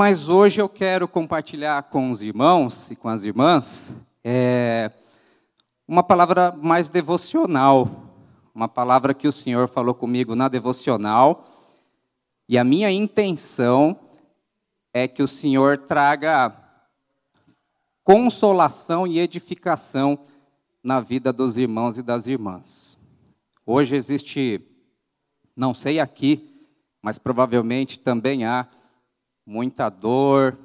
Mas hoje eu quero compartilhar com os irmãos e com as irmãs é, uma palavra mais devocional, uma palavra que o Senhor falou comigo na devocional, e a minha intenção é que o Senhor traga consolação e edificação na vida dos irmãos e das irmãs. Hoje existe, não sei aqui, mas provavelmente também há muita dor,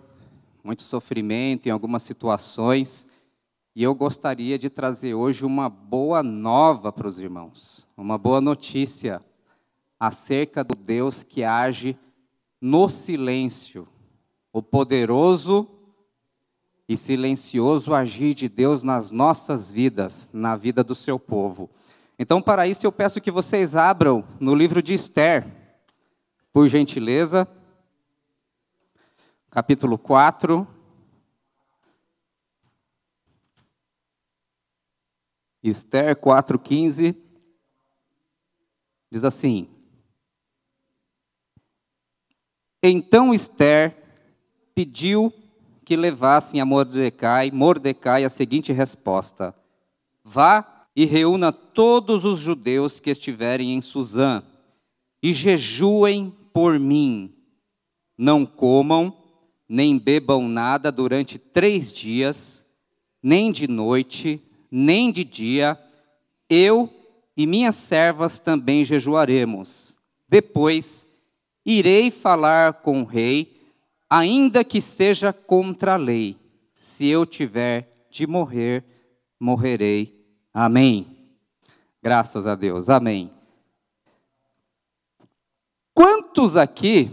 muito sofrimento em algumas situações, e eu gostaria de trazer hoje uma boa nova para os irmãos, uma boa notícia acerca do Deus que age no silêncio, o poderoso e silencioso agir de Deus nas nossas vidas, na vida do seu povo. Então, para isso, eu peço que vocês abram no livro de Esther, por gentileza, capítulo 4. Esther 4,15 diz assim: Então Esther pediu que levassem a Mordecai, Mordecai a seguinte resposta: Vá e reúna todos os judeus que estiverem em Suzã e jejuem por mim. Não comam nem bebam nada durante três dias, nem de noite, nem de dia. Eu e minhas servas também jejuaremos. Depois irei falar com o rei ainda que seja contra a lei, se eu tiver de morrer, morrerei. Amém. Graças a Deus. Amém. Quantos aqui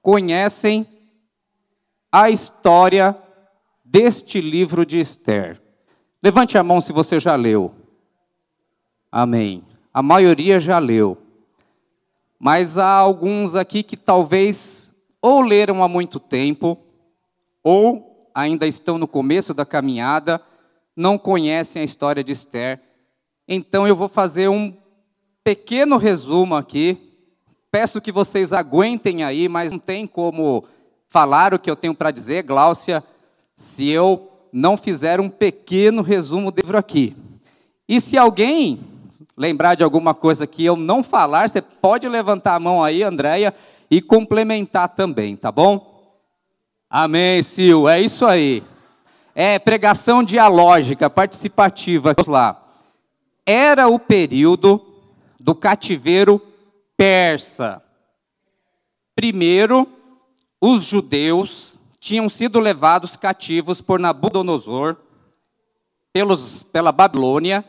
conhecem a história deste livro de Esther? Levante a mão se você já leu. Amém. A maioria já leu. Mas há alguns aqui que talvez ou leram há muito tempo, ou ainda estão no começo da caminhada, não conhecem a história de Esther. Então eu vou fazer um pequeno resumo aqui. Peço que vocês aguentem aí, mas não tem como falar o que eu tenho para dizer, Gláucia, se eu não fizer um pequeno resumo do livro aqui. E se alguém lembrar de alguma coisa que eu não falar, você pode levantar a mão aí, Andréia, e complementar também, tá bom? Amém, Sil, é isso aí. É pregação dialógica, participativa. Vamos lá. Era o período do cativeiro persa. Primeiro, os judeus tinham sido levados cativos por Nabucodonosor pelos, pela Babilônia,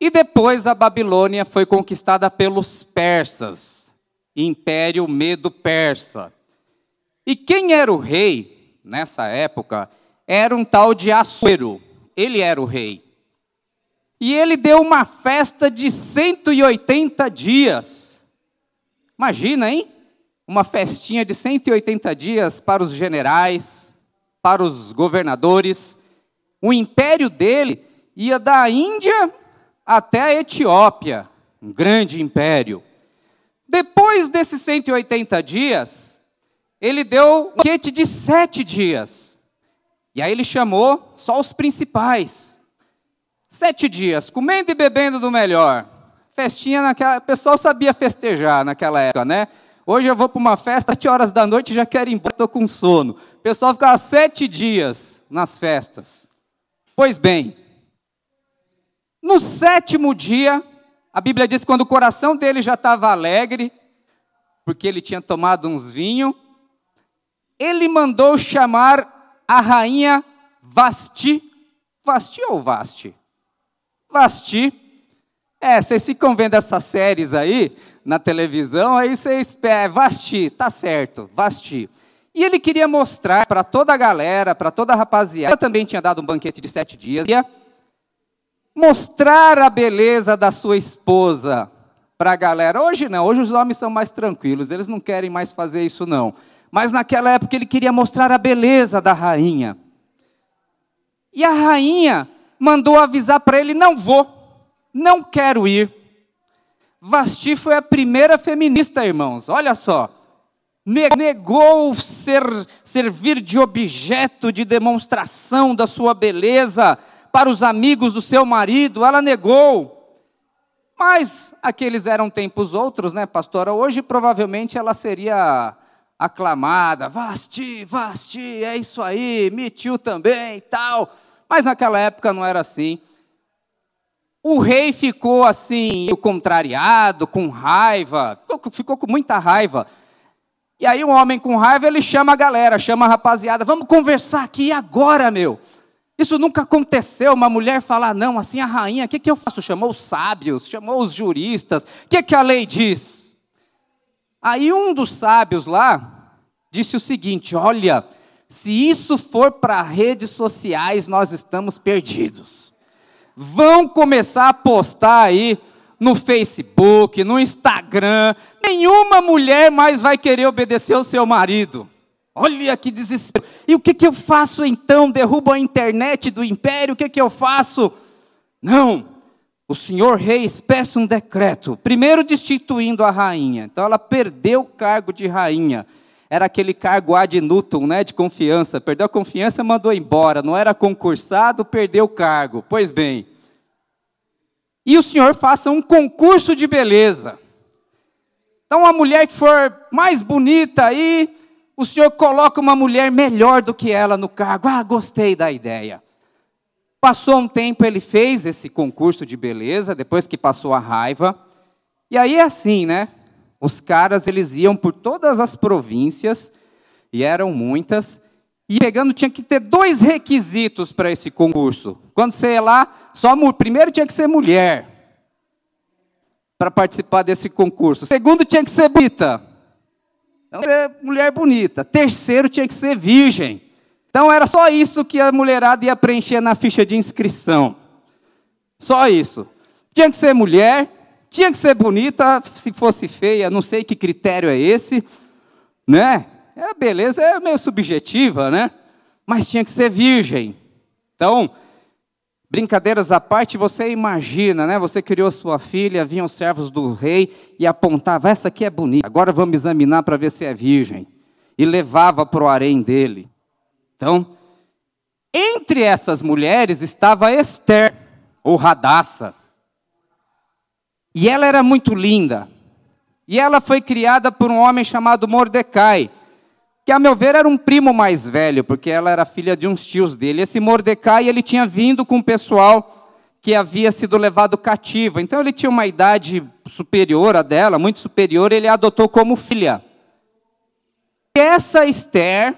e depois a Babilônia foi conquistada pelos persas. Império Medo-Persa. E quem era o rei nessa época era um tal de Assuero. Ele era o rei. E ele deu uma festa de 180 dias. Imagina, hein? Uma festinha de 180 dias para os generais, para os governadores. O império dele ia da Índia até a Etiópia, um grande império. Depois desses 180 dias, ele deu um banquete de sete dias. E aí ele chamou só os principais. Sete dias, comendo e bebendo do melhor. Festinha naquela. O pessoal sabia festejar naquela época, né? Hoje eu vou para uma festa, sete horas da noite já quero ir embora, estou com sono. O pessoal ficava sete dias nas festas. Pois bem, no sétimo dia, a Bíblia diz que quando o coração dele já estava alegre, porque ele tinha tomado uns vinhos, ele mandou chamar a rainha Vasti. Vasti ou Vasti? Vasti. É, vocês ficam vendo essas séries aí na televisão, aí vocês espera, é, Vasti, tá certo, Vasti. E ele queria mostrar para toda a galera, para toda a rapaziada, ela também tinha dado um banquete de sete dias, mostrar a beleza da sua esposa para a galera. Hoje não, hoje os homens são mais tranquilos, eles não querem mais fazer isso não. Mas naquela época ele queria mostrar a beleza da rainha. E a rainha mandou avisar para ele: não vou, não quero ir. Vasti foi a primeira feminista, irmãos, olha só. negou ser, servir de objeto de demonstração da sua beleza para os amigos do seu marido, ela negou. Mas aqueles eram tempos outros, né, pastora? Hoje provavelmente ela seria aclamada, Vasti, Vasti, é isso aí, Too também e tal. Mas naquela época não era assim. O rei ficou assim, contrariado, com raiva, ficou, com muita raiva. E aí um homem com raiva, ele chama a galera, chama a rapaziada, vamos conversar aqui agora, meu. Isso nunca aconteceu, uma mulher falar, não, assim a rainha, o que, que eu faço? Chamou os sábios, chamou os juristas, o que, que a lei diz? Aí um dos sábios lá disse o seguinte: olha, se isso for para redes sociais, nós estamos perdidos. Vão começar a postar aí no Facebook, no Instagram, nenhuma mulher mais vai querer obedecer ao seu marido. Olha que desespero. E o que, que eu faço então? Derrubo a internet do império? O que, que eu faço? Não. O senhor rei peça um decreto, primeiro destituindo a rainha. Então ela perdeu o cargo de rainha. Era aquele cargo ad nutum, né, de confiança. Perdeu a confiança, mandou embora. Não era concursado, perdeu o cargo. Pois bem. E o senhor faça um concurso de beleza. Então a mulher que for mais bonita aí, o senhor coloca uma mulher melhor do que ela no cargo. Ah, gostei da ideia. Passou um tempo, ele fez esse concurso de beleza, depois que passou a raiva. E aí é assim, né? Os caras, eles iam por todas as províncias, e eram muitas, e pegando, tinha que ter dois requisitos para esse concurso. Quando você ia lá, só primeiro tinha que ser mulher, para participar desse concurso. Segundo, tinha que ser bonita. Então, ser mulher bonita. Terceiro, tinha que ser virgem. Então, era só isso que a mulherada ia preencher na ficha de inscrição. Só isso. Tinha que ser mulher, tinha que ser bonita, se fosse feia, não sei que critério é esse, né? É, beleza é meio subjetiva, né? Mas tinha que ser virgem. Então, Brincadeiras à parte, você imagina, né? Você criou sua filha, vinham os servos do rei e apontavam, essa aqui é bonita, agora vamos examinar para ver se é virgem. E levava para o harém dele. Então, entre essas mulheres estava Esther, ou Radassa. E ela era muito linda. E ela foi criada por um homem chamado Mordecai que a meu ver era um primo mais velho, porque ela era filha de uns tios dele. Esse Mordecai, ele tinha vindo com o pessoal que havia sido levado cativo. Então ele tinha uma idade superior a dela, muito superior, ele a adotou como filha. E essa Esther,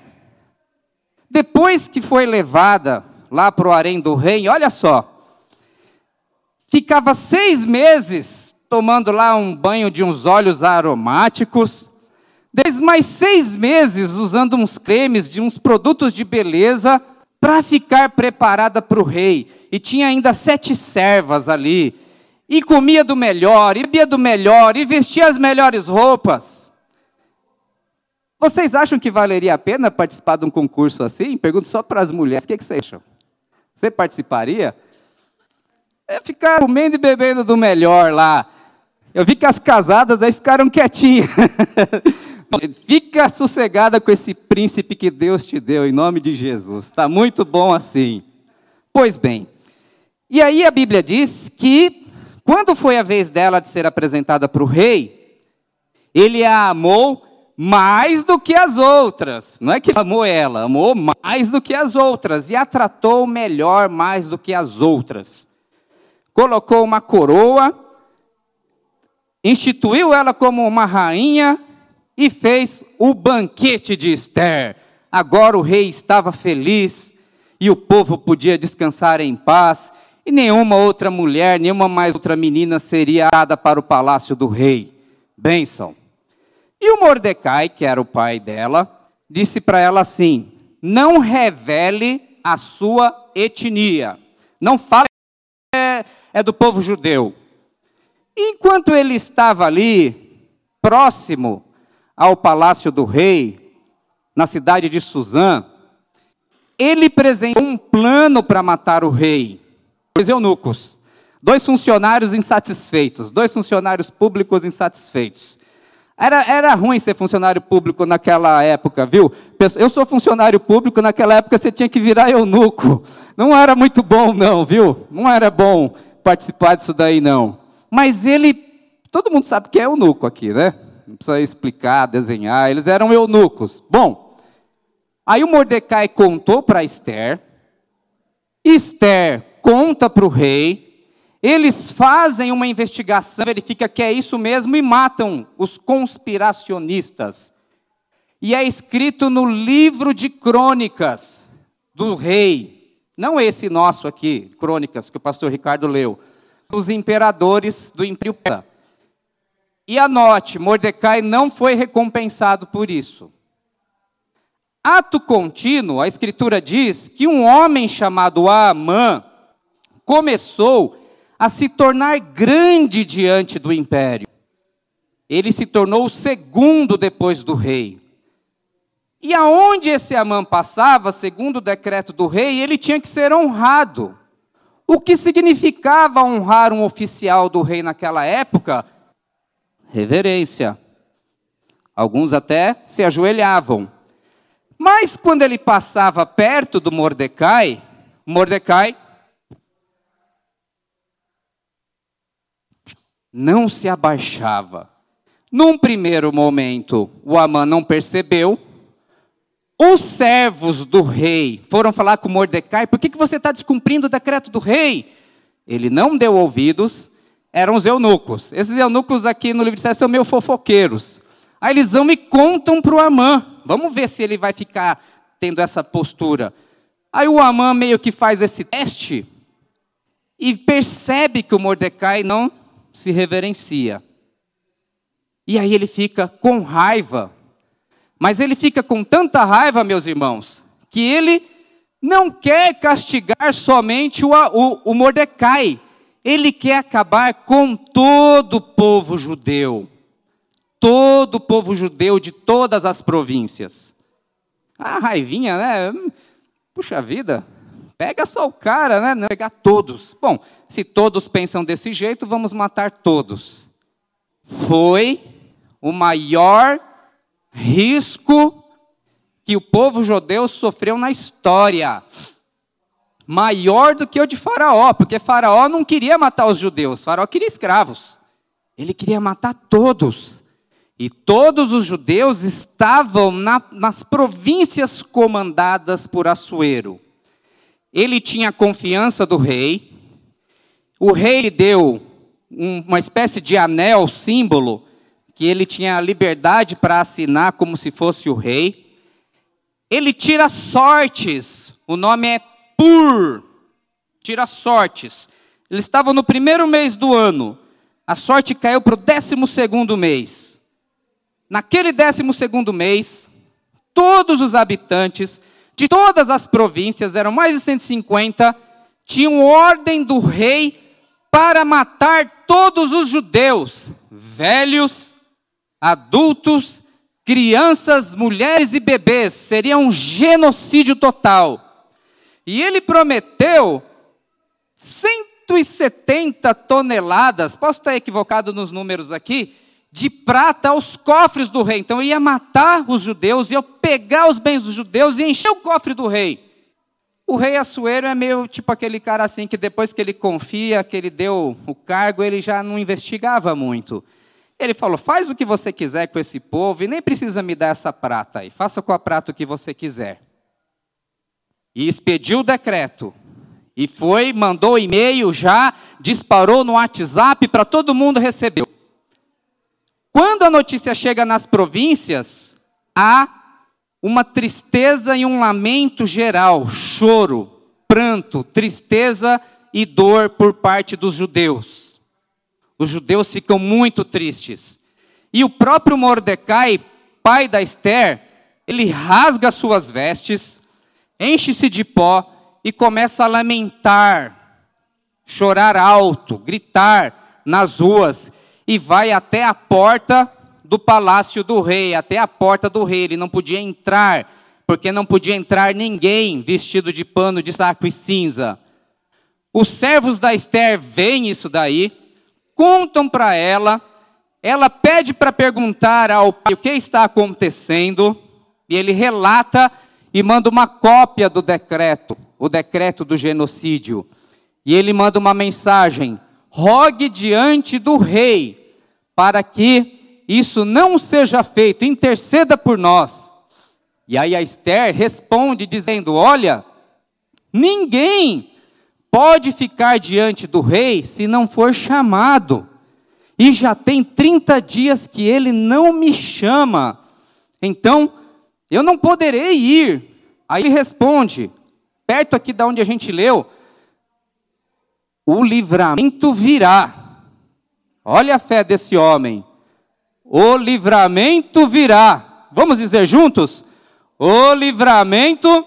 depois que foi levada lá para o harém do rei, olha só, ficava seis meses tomando lá um banho de uns óleos aromáticos, depois, mais seis meses usando uns cremes, de uns produtos de beleza, para ficar preparada para o rei. E tinha ainda sete servas ali. E comia do melhor, e bebia do melhor, e vestia as melhores roupas. Vocês acham que valeria a pena participar de um concurso assim? Pergunto só para as mulheres. O que, que vocês acham? Você participaria? É ficar comendo e bebendo do melhor lá. Eu vi que as casadas aí ficaram quietinhas. Fica sossegada com esse príncipe que Deus te deu, em nome de Jesus. Está muito bom assim. Pois bem, e aí a Bíblia diz que, quando foi a vez dela de ser apresentada para o rei, ele a amou mais do que as outras. Não é que amou ela, amou mais do que as outras e a tratou melhor mais do que as outras. Colocou uma coroa, instituiu ela como uma rainha e fez o banquete de Esther. Agora o rei estava feliz e o povo podia descansar em paz, e nenhuma outra mulher, nenhuma mais outra menina seria dada para o palácio do rei. Bênção. E o Mordecai, que era o pai dela, disse para ela assim: Não revele a sua etnia. Não fale é, do povo judeu. Enquanto ele estava ali, próximo ao palácio do rei, na cidade de Suzã, ele presenciou um plano para matar o rei. Dois eunucos, dois funcionários insatisfeitos, dois funcionários públicos insatisfeitos. Era, era ruim ser funcionário público naquela época, viu? Eu sou funcionário público, naquela época você tinha que virar eunuco. Não era muito bom, não, viu? Não era bom participar disso daí, não. Mas ele, todo mundo sabe que é eunuco aqui, né? Não precisa explicar, desenhar, eles eram eunucos. Bom, aí o Mordecai contou para Esther, Esther conta para o rei, eles fazem uma investigação, verifica que é isso mesmo e matam os conspiracionistas. E é escrito no livro de crônicas do rei, não esse nosso aqui, crônicas que o pastor Ricardo leu, os imperadores do Império Persa. E anote, Mordecai não foi recompensado por isso. Ato contínuo, a escritura diz que um homem chamado Amã começou a se tornar grande diante do império. Ele se tornou o segundo depois do rei. E aonde esse Amã passava, segundo o decreto do rei, ele tinha que ser honrado. O que significava honrar um oficial do rei naquela época? Reverência. Alguns até se ajoelhavam. Mas quando ele passava perto do Mordecai, Mordecai não se abaixava. Num primeiro momento, o Amã não percebeu. Os servos do rei foram falar com Mordecai: por que, que você está descumprindo o decreto do rei? Ele não deu ouvidos, eram os eunucos. Esses eunucos aqui no livro de Esther são meio fofoqueiros. Aí eles vão e contam para o Amã. Vamos ver se ele vai ficar tendo essa postura. Aí o Amã meio que faz esse teste e percebe que o Mordecai não se reverencia. E aí ele fica com raiva. Mas ele fica com tanta raiva, meus irmãos, que ele não quer castigar somente o, o, o Mordecai. Ele quer acabar com todo o povo judeu. Todo o povo judeu de todas as províncias. A raivinha, né? Puxa vida, pega só o cara, né? Não pegar todos. Bom, se todos pensam desse jeito, vamos matar todos. Foi o maior risco que o povo judeu sofreu na história. Maior do que o de Faraó, porque Faraó não queria matar os judeus, Faraó queria escravos. Ele queria matar todos. E todos os judeus estavam na, nas províncias comandadas por Assuero. Ele tinha confiança do rei, o rei deu uma espécie de anel, símbolo, que ele tinha liberdade para assinar como se fosse o rei. Ele tira sortes, o nome é Pur, tira sortes. Eles estavam no primeiro mês do ano, a sorte caiu para o décimo segundo mês. Naquele décimo segundo mês, todos os habitantes de todas as províncias, eram mais de 150, tinham ordem do rei para matar todos os judeus, velhos, adultos, crianças, mulheres e bebês. Seria um genocídio total. E ele prometeu 170 toneladas, posso estar equivocado nos números aqui, de prata aos cofres do rei. Então ia matar os judeus, ia pegar os bens dos judeus e encher o cofre do rei. O rei Assuero é meio tipo aquele cara assim que depois que ele confia, que ele deu o cargo, ele já não investigava muito. Ele falou: faz o que você quiser com esse povo e nem precisa me dar essa prata aí. Faça com a prata o que você quiser. E expediu o decreto. E foi, mandou e-mail já, disparou no WhatsApp para todo mundo receber. Quando a notícia chega nas províncias, há uma tristeza e um lamento geral, choro, pranto, tristeza e dor por parte dos judeus. Os judeus ficam muito tristes. E o próprio Mordecai, pai da Esther, ele rasga suas vestes, enche-se de pó e começa a lamentar, chorar alto, gritar nas ruas e vai até a porta do palácio do rei, até a porta do rei. Ele não podia entrar, porque não podia entrar ninguém vestido de pano de saco e cinza. Os servos da Esther veem isso daí, contam para ela, ela pede para perguntar ao pai o que está acontecendo, e ele relata e manda uma cópia do decreto, o decreto do genocídio. E ele manda uma mensagem: rogue diante do rei, para que isso não seja feito, interceda por nós. E aí a Esther responde dizendo: Olha, ninguém pode ficar diante do rei se não for chamado. E já tem 30 dias que ele não me chama. Então, eu não poderei ir. Aí responde, perto aqui da onde a gente leu, o livramento virá. Olha a fé desse homem. O livramento virá. Vamos dizer juntos? O livramento.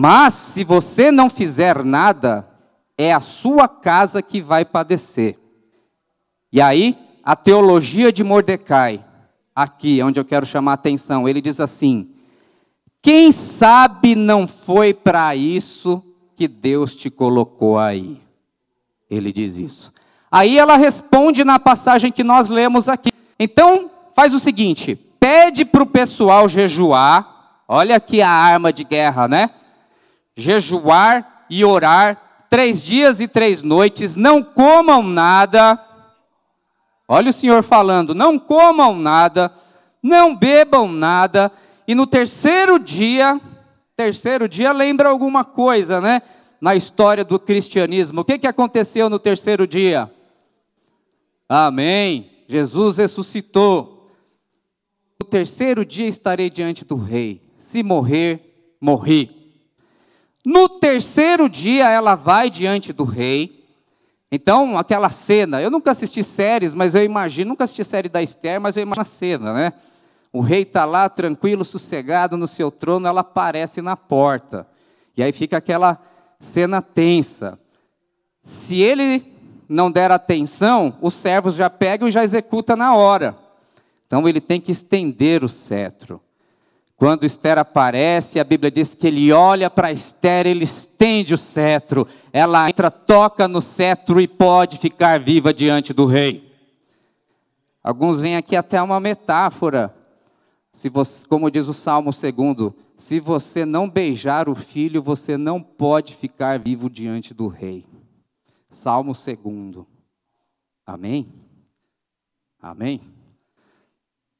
Mas se você não fizer nada, é a sua casa que vai padecer. E aí, a teologia de Mordecai, aqui onde eu quero chamar a atenção, ele diz assim: Quem sabe não foi para isso que Deus te colocou aí. Ele diz isso. Aí ela responde na passagem que nós lemos aqui. Então, faz o seguinte: pede para o pessoal jejuar. Olha aqui a arma de guerra, né? Jejuar e orar três dias e três noites, não comam nada. Olha o Senhor falando: não comam nada, não bebam nada, e no terceiro dia terceiro dia lembra alguma coisa, né? Na história do cristianismo. O que, que aconteceu no terceiro dia? Amém. Jesus ressuscitou. No terceiro dia estarei diante do rei. Se morrer, morri. No terceiro dia ela vai diante do rei. Então, aquela cena, eu nunca assisti séries, mas eu imagino, nunca assisti série da Esther, mas eu imagino a cena, né? O rei está lá, tranquilo, sossegado no seu trono, ela aparece na porta. E aí fica aquela cena tensa. Se ele não der atenção, os servos já pegam e já executam na hora. Então ele tem que estender o cetro. Quando Esther aparece, a Bíblia diz que ele olha para Esther, ele estende o cetro. Ela entra, toca no cetro e pode ficar viva diante do rei. Alguns veem aqui até uma metáfora se você, como diz o Salmo 2, se você não beijar o filho, você não pode ficar vivo diante do rei. Salmo 2. Amém? Amém?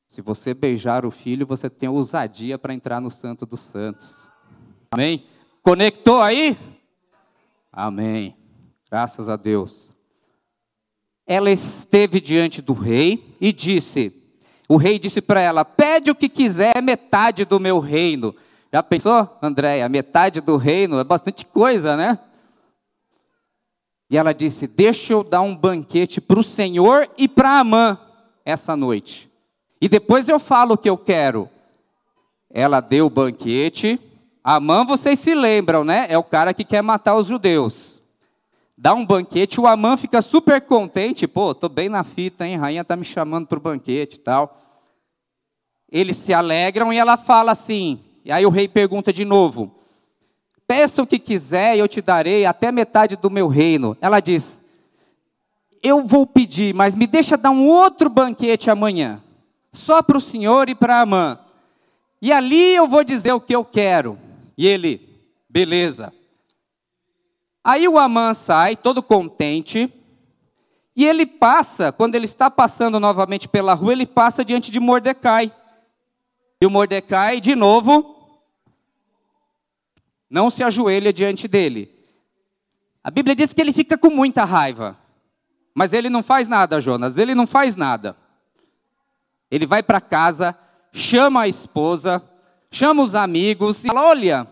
Se você beijar o filho, você tem ousadia para entrar no Santo dos Santos. Amém? Conectou aí? Amém. Graças a Deus. Ela esteve diante do rei e disse: o rei disse para ela: Pede o que quiser, metade do meu reino. Já pensou, Andréia? Metade do reino é bastante coisa, né? E ela disse: Deixa eu dar um banquete para o Senhor e para Amã essa noite. E depois eu falo o que eu quero. Ela deu o banquete. Amã, vocês se lembram, né? É o cara que quer matar os judeus. Dá um banquete, o Amã fica super contente. Pô, tô bem na fita, hein? Rainha tá me chamando para o banquete e tal. Eles se alegram e ela fala assim. E aí o rei pergunta de novo: Peça o que quiser e eu te darei até metade do meu reino. Ela diz: Eu vou pedir, mas me deixa dar um outro banquete amanhã, só para o senhor e para a mãe. E ali eu vou dizer o que eu quero. E ele, beleza. Aí o Amã sai, todo contente, e ele passa, quando ele está passando novamente pela rua, ele passa diante de Mordecai. E o Mordecai, de novo, não se ajoelha diante dele. A Bíblia diz que ele fica com muita raiva. Mas ele não faz nada, Jonas, ele não faz nada. Ele vai para casa, chama a esposa, chama os amigos e fala: Olha,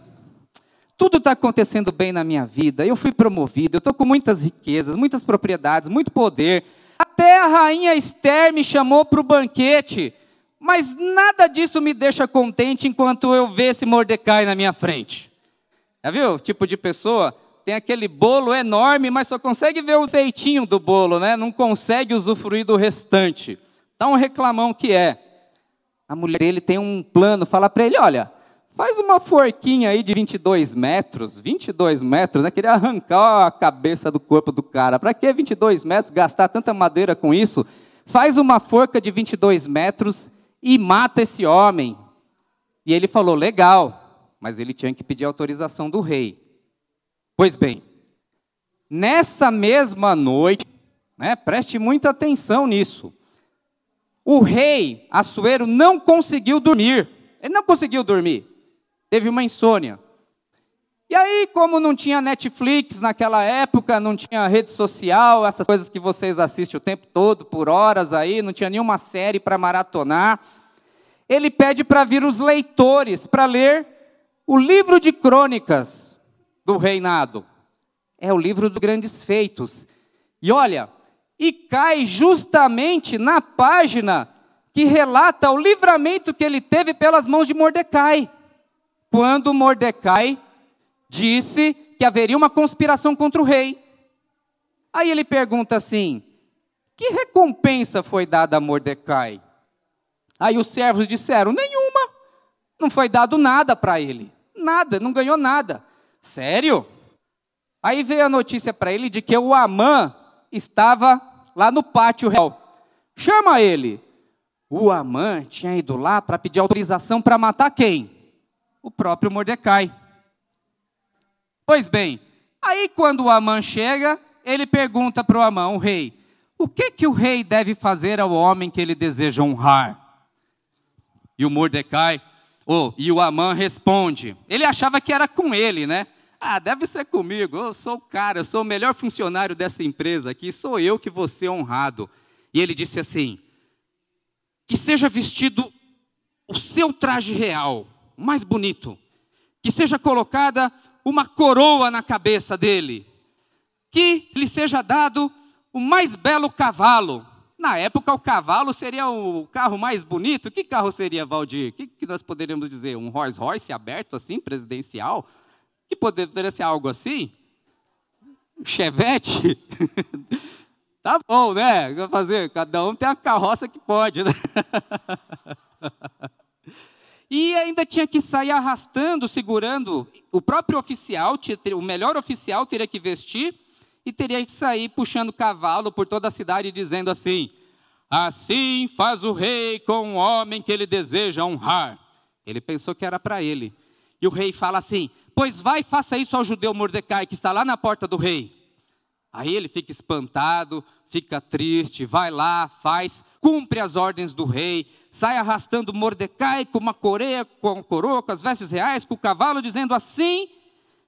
tudo está acontecendo bem na minha vida, eu fui promovido, eu estou com muitas riquezas, muitas propriedades, muito poder. Até a rainha Esther me chamou para o banquete. Mas nada disso me deixa contente enquanto eu ver esse Mordecai na minha frente. Já viu? Tipo de pessoa tem aquele bolo enorme, mas só consegue ver o feitinho do bolo, né? Não consegue usufruir do restante. Um reclamão que é. A mulher dele tem um plano, fala para ele, olha, faz uma forquinha aí de 22 metros, 22 metros, né? Queria arrancar a cabeça do corpo do cara. Para que 22 metros, gastar tanta madeira com isso? faz uma forca de 22 metros e mata esse homem. E ele falou: legal, mas ele tinha que pedir autorização do rei. Pois bem, nessa mesma noite, né, preste muita atenção nisso, o rei Assuero não conseguiu dormir. Ele não conseguiu dormir. Teve uma insônia. E aí, como não tinha Netflix naquela época, não tinha rede social, essas coisas que vocês assistem o tempo todo, por horas aí, não tinha nenhuma série para maratonar, ele pede para vir os leitores para ler o livro de crônicas do reinado. É o livro dos grandes feitos. E olha, e cai justamente na página que relata o livramento que ele teve pelas mãos de Mordecai. Quando Mordecai disse que haveria uma conspiração contra o rei. Aí ele pergunta assim: que recompensa foi dada a Mordecai? Aí os servos disseram: nenhuma. Não foi dado nada para ele. Nada, não ganhou nada. Sério? Aí veio a notícia para ele de que o Amã estava lá no pátio real. Chama ele. O Amã tinha ido lá para pedir autorização para matar quem? O próprio Mordecai. Pois bem, aí quando o Amã chega, ele pergunta para o Amã, o rei, o que que o rei deve fazer ao homem que ele deseja honrar? E o Mordecai, oh, e o Amã responde, ele achava que era com ele, né? Ah, deve ser comigo, eu sou o cara, eu sou o melhor funcionário dessa empresa aqui, sou eu que vou ser honrado. E ele disse assim, que seja vestido o seu traje real, mais bonito, que seja colocada uma coroa na cabeça dele, que lhe seja dado o mais belo cavalo. Na época, o cavalo seria o carro mais bonito. Que carro seria, Valdir? O que, que nós poderíamos dizer? Um Rolls Royce aberto assim, presidencial? Que poderia ser algo assim? Chevette? tá bom, né? Fazer, cada um tem a carroça que pode, né? E ainda tinha que sair arrastando, segurando. O próprio oficial, o melhor oficial, teria que vestir e teria que sair puxando cavalo por toda a cidade, dizendo assim: Assim faz o rei com o homem que ele deseja honrar. Ele pensou que era para ele. E o rei fala assim: Pois vai, faça isso ao judeu Mordecai, que está lá na porta do rei. Aí ele fica espantado, fica triste, vai lá, faz, cumpre as ordens do rei, sai arrastando Mordecai com uma coreia, com coroa, com as vestes reais, com o cavalo, dizendo assim: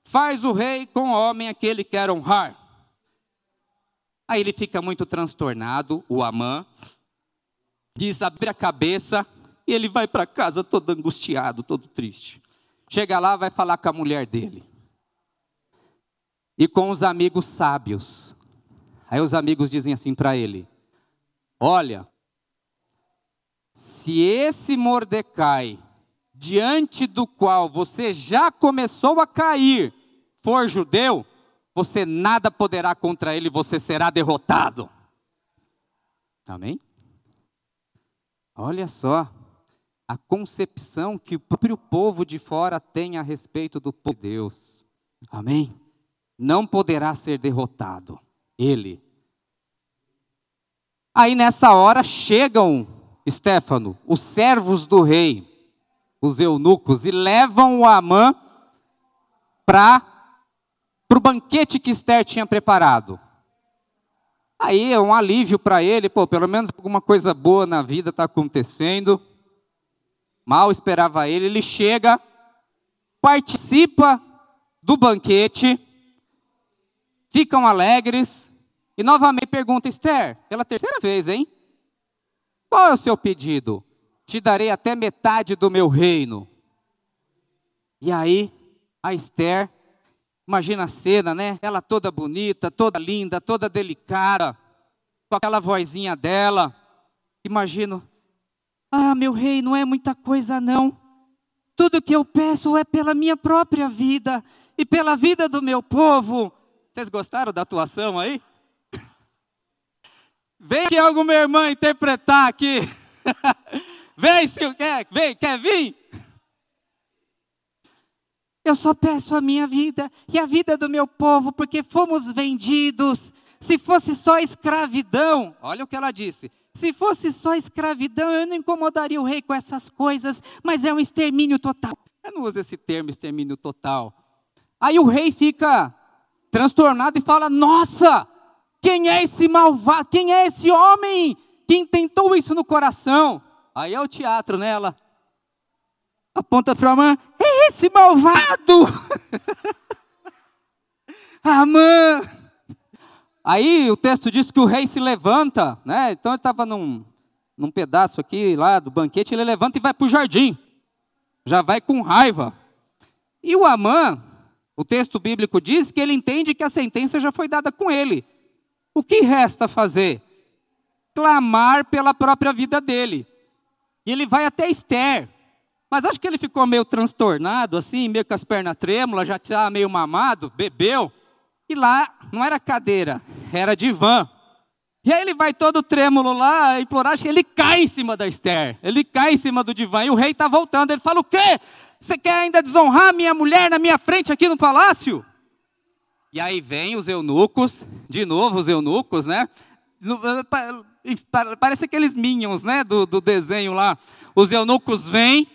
faz o rei com o homem a que ele quer honrar. Aí ele fica muito transtornado, o Amã, diz abre a cabeça e ele vai para casa todo angustiado, todo triste. Chega lá, vai falar com a mulher dele. E com os amigos sábios. Aí os amigos dizem assim para ele: Olha, se esse Mordecai, diante do qual você já começou a cair, for judeu, você nada poderá contra ele, você será derrotado. Amém? Olha só a concepção que o próprio povo de fora tem a respeito do povo de Deus. Amém? Não poderá ser derrotado. Ele. Aí nessa hora chegam Stefano, os servos do rei, os eunucos, e levam o Amã para o banquete que Esther tinha preparado. Aí é um alívio para ele, pô, pelo menos alguma coisa boa na vida está acontecendo. Mal esperava ele, ele chega, participa do banquete, ficam alegres, e novamente pergunta, Esther, pela terceira vez, hein? Qual é o seu pedido? Te darei até metade do meu reino. E aí, a Esther, imagina a cena, né? Ela toda bonita, toda linda, toda delicada, com aquela vozinha dela. Imagino, ah, meu rei, não é muita coisa não. Tudo que eu peço é pela minha própria vida e pela vida do meu povo. Vocês gostaram da atuação aí? Vem aqui alguma irmã interpretar aqui. vem, se quer, vem, quer vir? Eu só peço a minha vida e a vida do meu povo, porque fomos vendidos. Se fosse só escravidão, olha o que ela disse: Se fosse só escravidão, eu não incomodaria o rei com essas coisas, mas é um extermínio total. Eu não uso esse termo, extermínio total. Aí o rei fica transtornado e fala: Nossa, quem é esse malvado? Quem é esse homem que intentou isso no coração? Aí é o teatro nela. Né? Aponta para a mãe: É esse malvado! Amã! Aí o texto diz que o rei se levanta, né? Então ele estava num, num pedaço aqui lá do banquete, ele levanta e vai para o jardim. Já vai com raiva. E o Amã, o texto bíblico diz que ele entende que a sentença já foi dada com ele. O que resta fazer? Clamar pela própria vida dele. E ele vai até Esther. Mas acho que ele ficou meio transtornado, assim, meio com as pernas trêmulas, já estava meio mamado, bebeu. E lá não era cadeira, era divã. E aí ele vai todo trêmulo lá, implorar, ele cai em cima da Esther. Ele cai em cima do divã. E o rei está voltando. Ele fala: O quê? Você quer ainda desonrar minha mulher na minha frente aqui no palácio? E aí vem os eunucos, de novo os eunucos, né? Parece aqueles minions, né? Do, do desenho lá. Os eunucos vêm,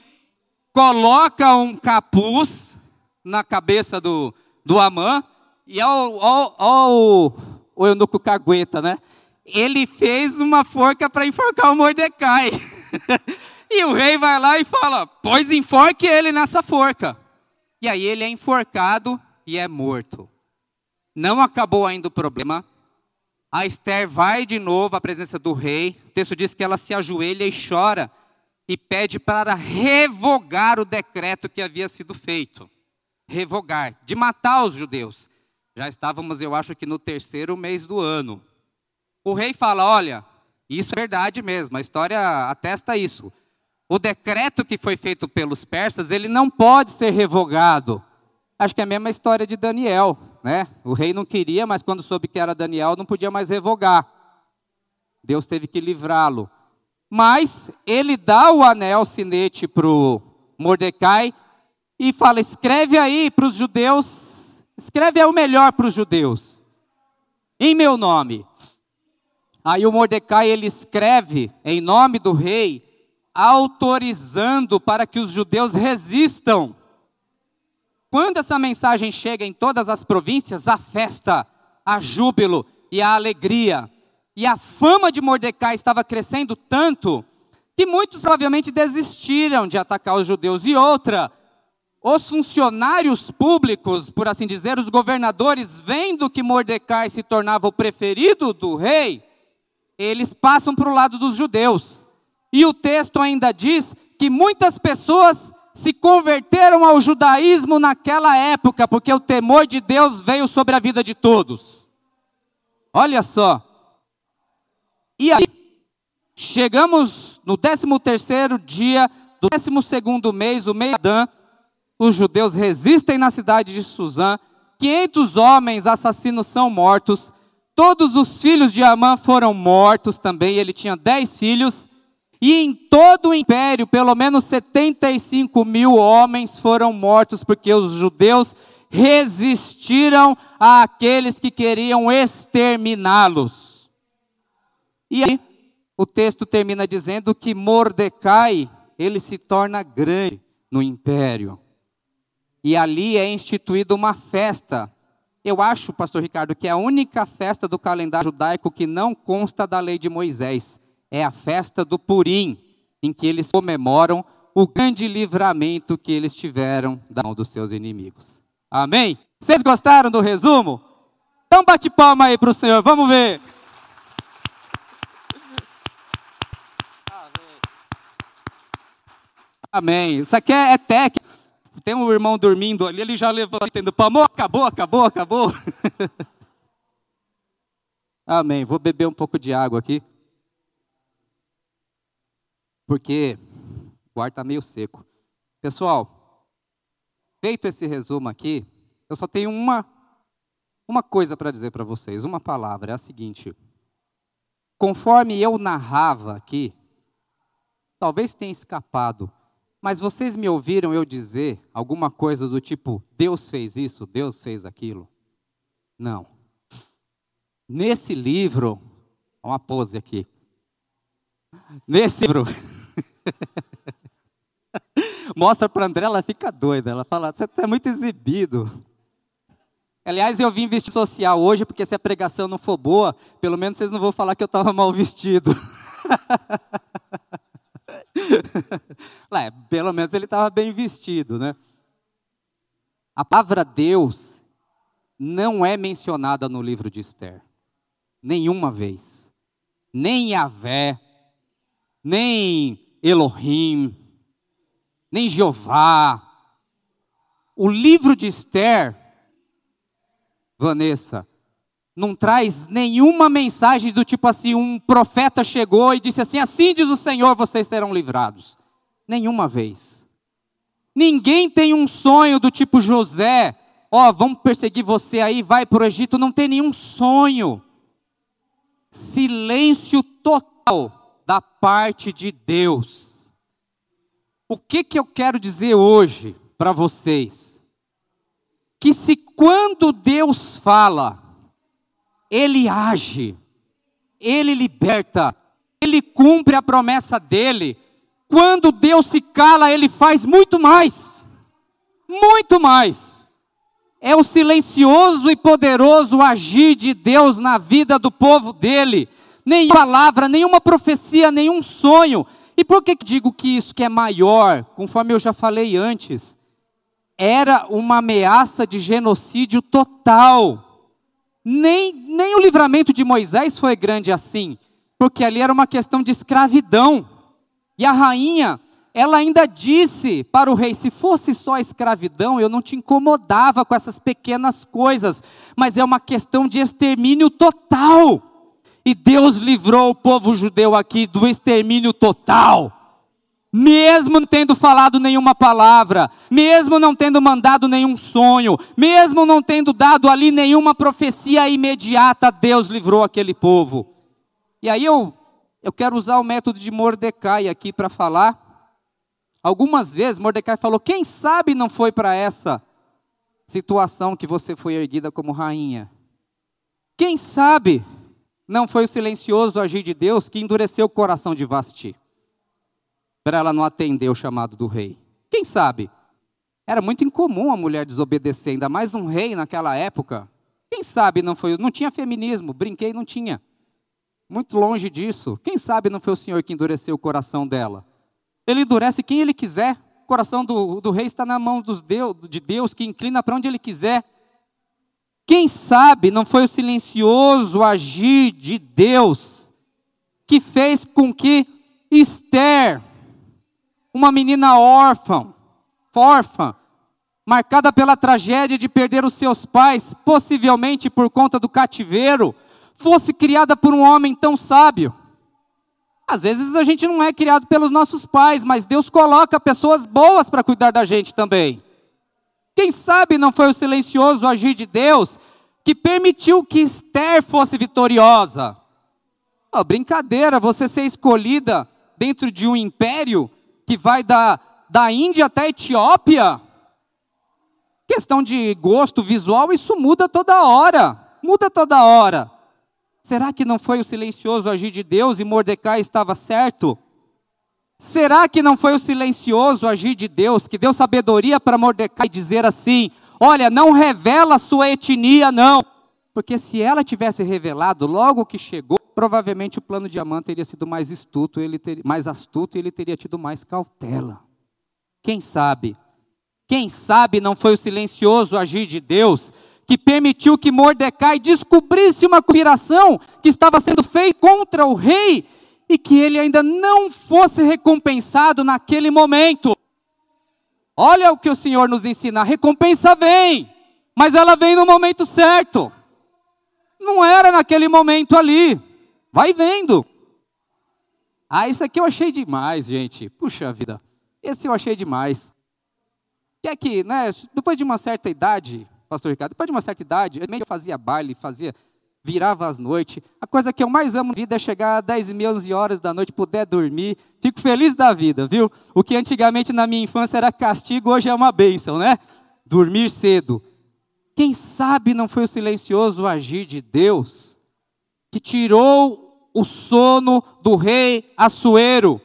colocam um capuz na cabeça do, do Amã, e ao o eunuco cagueta, né? Ele fez uma forca para enforcar o Mordecai. e o rei vai lá e fala: Pois enforque ele nessa forca. E aí ele é enforcado e é morto. Não acabou ainda o problema. A Esther vai de novo à presença do rei. O texto diz que ela se ajoelha e chora e pede para revogar o decreto que havia sido feito. Revogar, de matar os judeus. Já estávamos, eu acho que no terceiro mês do ano. O rei fala: Olha, isso é verdade mesmo, a história atesta isso. O decreto que foi feito pelos persas, ele não pode ser revogado. Acho que é a mesma história de Daniel, né? O rei não queria, mas quando soube que era Daniel, não podia mais revogar. Deus teve que livrá-lo. Mas ele dá o anel sinete para o Mordecai e fala: escreve aí para os judeus, escreve é o melhor para os judeus, em meu nome. Aí o Mordecai ele escreve em nome do rei, autorizando para que os judeus resistam. Quando essa mensagem chega em todas as províncias, há festa, há júbilo e há alegria. E a fama de Mordecai estava crescendo tanto que muitos provavelmente desistiram de atacar os judeus. E outra, os funcionários públicos, por assim dizer, os governadores, vendo que Mordecai se tornava o preferido do rei, eles passam para o lado dos judeus. E o texto ainda diz que muitas pessoas se converteram ao judaísmo naquela época, porque o temor de Deus veio sobre a vida de todos. Olha só. E aí, chegamos no 13 terceiro dia do 12 segundo mês, o mês Adã, os judeus resistem na cidade de Suzã, 500 homens assassinos são mortos, Todos os filhos de Amã foram mortos também, ele tinha dez filhos, e em todo o império, pelo menos 75 mil homens foram mortos, porque os judeus resistiram àqueles que queriam exterminá-los. E aí, o texto termina dizendo que Mordecai, ele se torna grande no império. E ali é instituída uma festa eu acho, pastor Ricardo, que é a única festa do calendário judaico que não consta da lei de Moisés é a festa do Purim, em que eles comemoram o grande livramento que eles tiveram da mão dos seus inimigos. Amém? Vocês gostaram do resumo? Então bate palma aí para o Senhor, vamos ver. Amém. Isso aqui é, é técnico. Tem um irmão dormindo ali, ele já levanta tendo palmo, acabou, acabou, acabou. Amém. Vou beber um pouco de água aqui. Porque o ar está meio seco. Pessoal, feito esse resumo aqui, eu só tenho uma, uma coisa para dizer para vocês, uma palavra, é a seguinte. Conforme eu narrava aqui, talvez tenha escapado mas vocês me ouviram eu dizer alguma coisa do tipo, Deus fez isso, Deus fez aquilo? Não. Nesse livro, uma pose aqui. Nesse livro. Mostra para André, ela fica doida. Ela fala: Você é muito exibido. Aliás, eu vim vestido social hoje, porque se a pregação não for boa, pelo menos vocês não vão falar que eu estava mal vestido. é, pelo menos ele estava bem vestido, né? A palavra Deus não é mencionada no livro de Esther. Nenhuma vez. Nem Yahvé, nem Elohim, nem Jeová. O livro de Esther, Vanessa, não traz nenhuma mensagem do tipo assim, um profeta chegou e disse assim: assim diz o Senhor, vocês serão livrados. Nenhuma vez. Ninguém tem um sonho do tipo José, ó, oh, vamos perseguir você aí, vai para o Egito. Não tem nenhum sonho. Silêncio total da parte de Deus. O que, que eu quero dizer hoje para vocês? Que se quando Deus fala, Ele age, Ele liberta, Ele cumpre a promessa dEle, quando Deus se cala, Ele faz muito mais. Muito mais. É o silencioso e poderoso agir de Deus na vida do povo dele. Nenhuma palavra, nenhuma profecia, nenhum sonho. E por que digo que isso que é maior? Conforme eu já falei antes, era uma ameaça de genocídio total. Nem, nem o livramento de Moisés foi grande assim, porque ali era uma questão de escravidão. E a rainha, ela ainda disse para o rei: se fosse só escravidão, eu não te incomodava com essas pequenas coisas, mas é uma questão de extermínio total. E Deus livrou o povo judeu aqui do extermínio total. Mesmo não tendo falado nenhuma palavra, mesmo não tendo mandado nenhum sonho, mesmo não tendo dado ali nenhuma profecia imediata, Deus livrou aquele povo. E aí eu eu quero usar o método de Mordecai aqui para falar. Algumas vezes Mordecai falou: quem sabe não foi para essa situação que você foi erguida como rainha? Quem sabe não foi o silencioso agir de Deus que endureceu o coração de Vasti? Para ela não atender o chamado do rei. Quem sabe? Era muito incomum a mulher desobedecer, ainda mais um rei naquela época. Quem sabe não foi? Não tinha feminismo, brinquei, não tinha. Muito longe disso. Quem sabe não foi o Senhor que endureceu o coração dela? Ele endurece quem ele quiser. O coração do, do rei está na mão dos Deus, de Deus, que inclina para onde ele quiser. Quem sabe não foi o silencioso agir de Deus que fez com que Esther, uma menina órfã, órfã, marcada pela tragédia de perder os seus pais, possivelmente por conta do cativeiro, fosse criada por um homem tão sábio. Às vezes a gente não é criado pelos nossos pais, mas Deus coloca pessoas boas para cuidar da gente também. Quem sabe não foi o silencioso agir de Deus que permitiu que Esther fosse vitoriosa? Oh, brincadeira, você ser escolhida dentro de um império que vai da, da Índia até a Etiópia. Questão de gosto visual, isso muda toda hora. Muda toda hora. Será que não foi o silencioso agir de Deus e Mordecai estava certo? Será que não foi o silencioso agir de Deus que deu sabedoria para Mordecai dizer assim: Olha, não revela sua etnia, não. Porque se ela tivesse revelado logo que chegou, provavelmente o plano de Amã teria sido mais astuto, ele ter, mais astuto e ele teria tido mais cautela. Quem sabe? Quem sabe não foi o silencioso agir de Deus que permitiu que Mordecai descobrisse uma conspiração que estava sendo feita contra o rei e que ele ainda não fosse recompensado naquele momento. Olha o que o Senhor nos ensina: a recompensa vem, mas ela vem no momento certo. Não era naquele momento ali. Vai vendo. Ah, isso aqui eu achei demais, gente. Puxa vida. Esse eu achei demais. E é que, né, depois de uma certa idade, pastor Ricardo. Depois de uma certa idade, eu fazia baile, fazia, virava às noites. A coisa que eu mais amo na vida é chegar às 10 e 11 horas da noite, puder dormir. Fico feliz da vida, viu? O que antigamente na minha infância era castigo, hoje é uma bênção, né? Dormir cedo. Quem sabe não foi o silencioso agir de Deus que tirou o sono do rei Assuero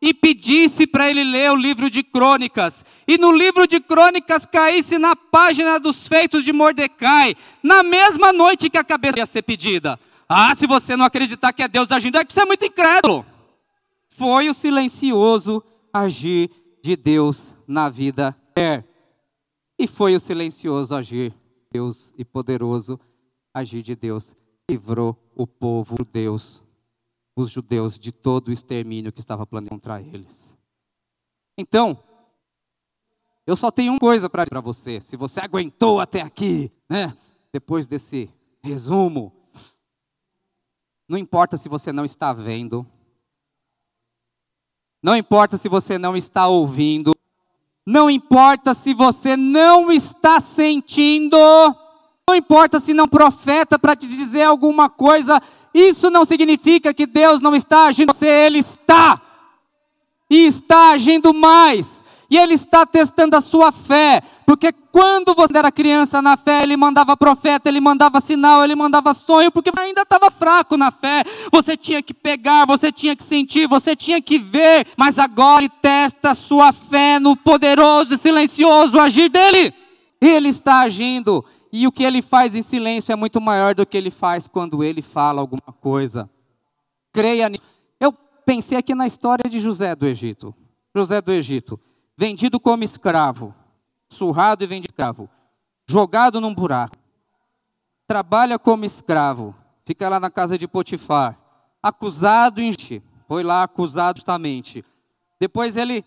e pedisse para ele ler o livro de crônicas. E no livro de crônicas caísse na página dos feitos de Mordecai, na mesma noite que a cabeça ia ser pedida. Ah, se você não acreditar que é Deus agindo, é que você é muito incrédulo. Foi o silencioso agir de Deus na vida. É. E foi o silencioso agir Deus e poderoso agir de Deus livrou o povo Deus os judeus de todo o extermínio que estava planejado contra eles. Então, eu só tenho uma coisa para você. Se você aguentou até aqui, né? Depois desse resumo, não importa se você não está vendo, não importa se você não está ouvindo, não importa se você não está sentindo, não importa se não profeta para te dizer alguma coisa, isso não significa que Deus não está agindo, você, Ele está. E está agindo mais. E Ele está testando a sua fé. Porque quando você era criança na fé, Ele mandava profeta, Ele mandava sinal, Ele mandava sonho, porque você ainda estava fraco na fé. Você tinha que pegar, você tinha que sentir, você tinha que ver. Mas agora Ele testa a sua fé no poderoso e silencioso agir dEle. Ele está agindo. E o que ele faz em silêncio é muito maior do que ele faz quando ele fala alguma coisa. Creia nisso. Eu pensei aqui na história de José do Egito. José do Egito, vendido como escravo, surrado e vendido escravo, jogado num buraco. Trabalha como escravo, fica lá na casa de Potifar, acusado em foi lá acusado justamente. Depois ele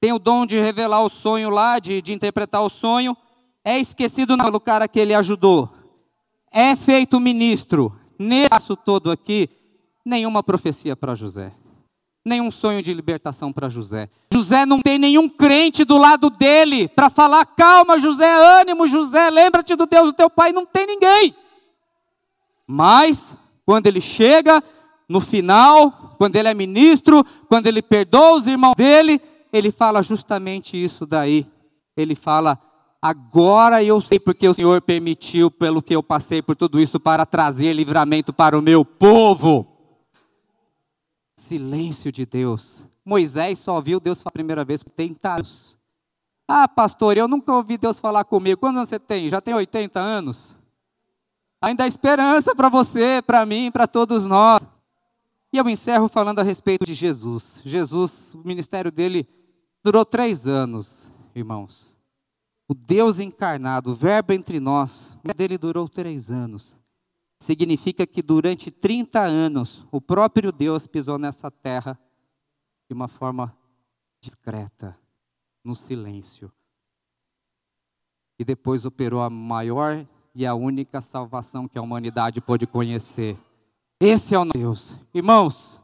tem o dom de revelar o sonho lá, de, de interpretar o sonho é esquecido pelo cara que ele ajudou, é feito ministro. Nesse passo todo aqui, nenhuma profecia para José, nenhum sonho de libertação para José. José não tem nenhum crente do lado dele para falar: calma, José, ânimo, José, lembra-te do Deus do teu pai. Não tem ninguém. Mas, quando ele chega no final, quando ele é ministro, quando ele perdoa os irmãos dele, ele fala justamente isso daí. Ele fala: Agora eu sei porque o Senhor permitiu, pelo que eu passei por tudo isso, para trazer livramento para o meu povo. Silêncio de Deus. Moisés só ouviu Deus falar a primeira vez com 30 anos. Ah, pastor, eu nunca ouvi Deus falar comigo. Quantos anos você tem? Já tem 80 anos? Ainda há esperança para você, para mim, para todos nós. E eu encerro falando a respeito de Jesus. Jesus, o ministério dele durou três anos, irmãos o Deus encarnado, o Verbo entre nós, o dele durou três anos. Significa que durante 30 anos, o próprio Deus pisou nessa terra de uma forma discreta, no silêncio. E depois operou a maior e a única salvação que a humanidade pôde conhecer. Esse é o Deus. Irmãos,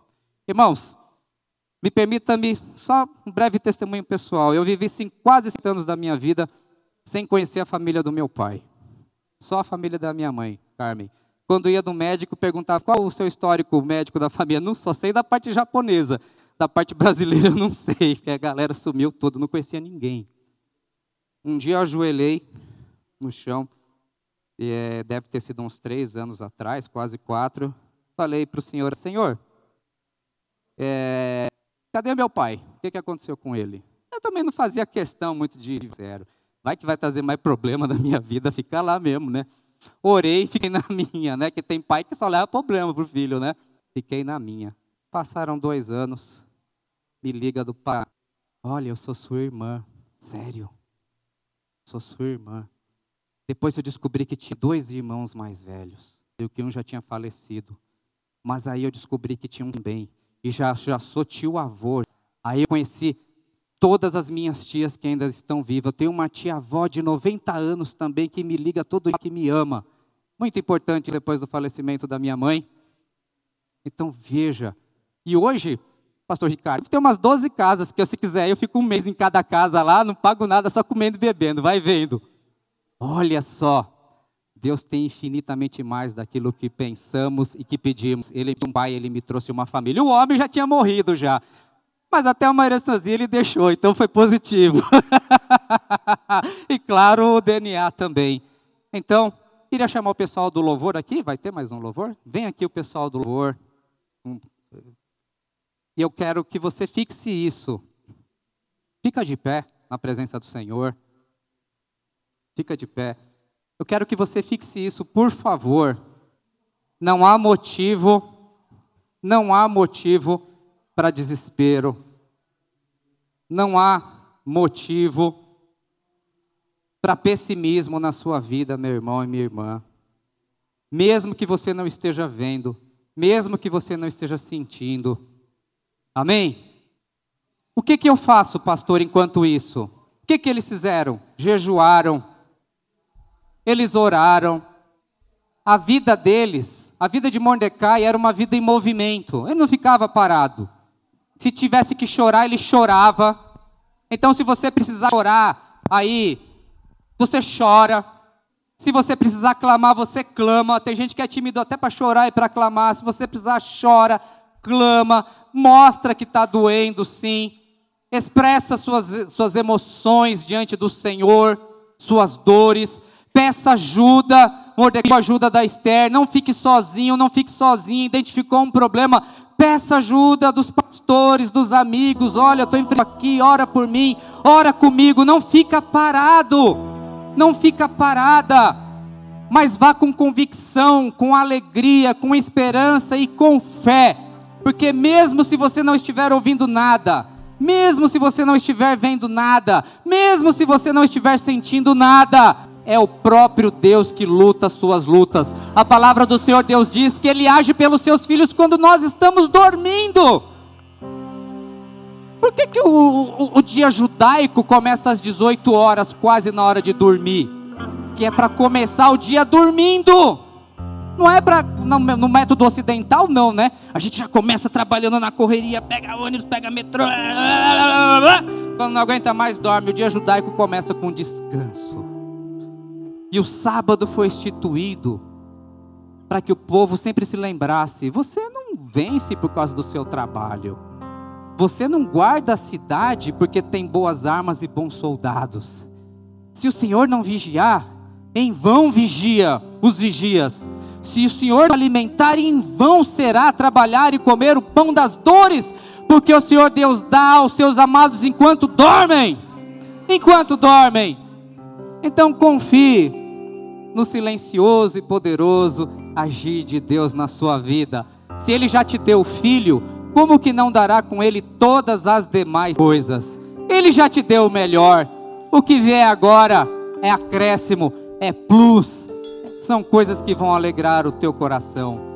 irmãos, me permita-me só um breve testemunho pessoal. Eu vivi quase 50 anos da minha vida sem conhecer a família do meu pai. Só a família da minha mãe, Carmen. Quando ia no médico, perguntava qual o seu histórico médico da família. Não só sei da parte japonesa. Da parte brasileira eu não sei, porque a galera sumiu toda, não conhecia ninguém. Um dia eu ajoelhei no chão, e é, deve ter sido uns três anos atrás, quase quatro. Falei para o senhor, senhor, é, cadê meu pai? O que, que aconteceu com ele? Eu também não fazia questão muito de zero. Vai que vai trazer mais problema na minha vida, ficar lá mesmo, né? Orei fiquei na minha, né? Que tem pai que só leva problema pro filho, né? Fiquei na minha. Passaram dois anos, me liga do pai. Olha, eu sou sua irmã. Sério? Sou sua irmã. Depois eu descobri que tinha dois irmãos mais velhos. E que um já tinha falecido. Mas aí eu descobri que tinha um bem. E já, já sou tio avô. Aí eu conheci todas as minhas tias que ainda estão vivas. Eu tenho uma tia-avó de 90 anos também que me liga todo dia, que me ama. Muito importante depois do falecimento da minha mãe. Então veja. E hoje, pastor Ricardo, tem umas 12 casas que eu, se quiser, eu fico um mês em cada casa lá, não pago nada, só comendo e bebendo, vai vendo. Olha só. Deus tem infinitamente mais daquilo que pensamos e que pedimos. Ele um pai, ele me trouxe uma família. O homem já tinha morrido já. Mas até uma herançazinha ele deixou, então foi positivo. e claro, o DNA também. Então, queria chamar o pessoal do louvor aqui. Vai ter mais um louvor? Vem aqui o pessoal do louvor. E eu quero que você fixe isso. Fica de pé na presença do Senhor. Fica de pé. Eu quero que você fixe isso, por favor. Não há motivo, não há motivo para desespero. Não há motivo para pessimismo na sua vida, meu irmão e minha irmã. Mesmo que você não esteja vendo, mesmo que você não esteja sentindo. Amém? O que, que eu faço, pastor, enquanto isso? O que, que eles fizeram? Jejuaram, eles oraram. A vida deles, a vida de Mordecai era uma vida em movimento, ele não ficava parado. Se tivesse que chorar, ele chorava. Então, se você precisar chorar, aí você chora. Se você precisar clamar, você clama. Tem gente que é tímido até para chorar e para clamar. Se você precisar, chora, clama, mostra que está doendo, sim. Expressa suas, suas emoções diante do Senhor, suas dores. Peça ajuda, Mordecai ajuda da Esther. Não fique sozinho, não fique sozinho. Identificou um problema, peça ajuda dos pastores, dos amigos. Olha, eu estou enfrentando aqui, ora por mim, ora comigo. Não fica parado não fica parada, mas vá com convicção, com alegria, com esperança e com fé, porque mesmo se você não estiver ouvindo nada, mesmo se você não estiver vendo nada, mesmo se você não estiver sentindo nada, é o próprio Deus que luta as suas lutas. A palavra do Senhor Deus diz que Ele age pelos seus filhos quando nós estamos dormindo. Por que, que o, o, o dia judaico começa às 18 horas, quase na hora de dormir? Que é para começar o dia dormindo. Não é para no, no, método ocidental, não, né? A gente já começa trabalhando na correria, pega ônibus, pega metrô. Quando não aguenta mais, dorme. O dia judaico começa com descanso. E o sábado foi instituído para que o povo sempre se lembrasse: você não vence por causa do seu trabalho. Você não guarda a cidade porque tem boas armas e bons soldados. Se o Senhor não vigiar, em vão vigia os vigias. Se o Senhor não alimentar, em vão será trabalhar e comer o pão das dores, porque o Senhor Deus dá aos seus amados enquanto dormem. Enquanto dormem. Então confie no silencioso e poderoso agir de Deus na sua vida. Se Ele já te deu filho, como que não dará com ele todas as demais coisas? Ele já te deu o melhor. O que vier agora é acréscimo, é plus. São coisas que vão alegrar o teu coração.